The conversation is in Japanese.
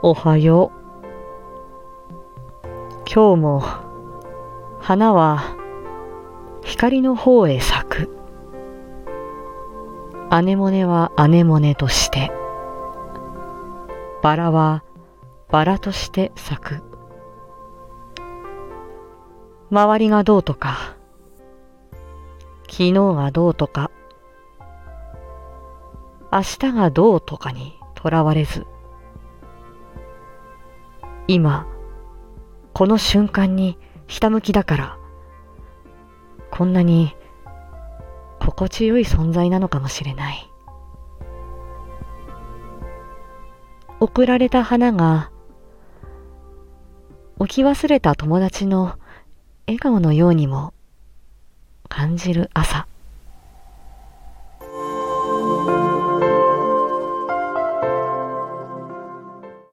おはよう。今日も花は光の方へ咲く。アネモネはアネモネとして、バラはバラとして咲く。周りがどうとか、昨日がどうとか、明日がどうとかにとらわれず、今、この瞬間にひたむきだから、こんなに心地よい存在なのかもしれない。送られた花が、置き忘れた友達の笑顔のようにも感じる朝。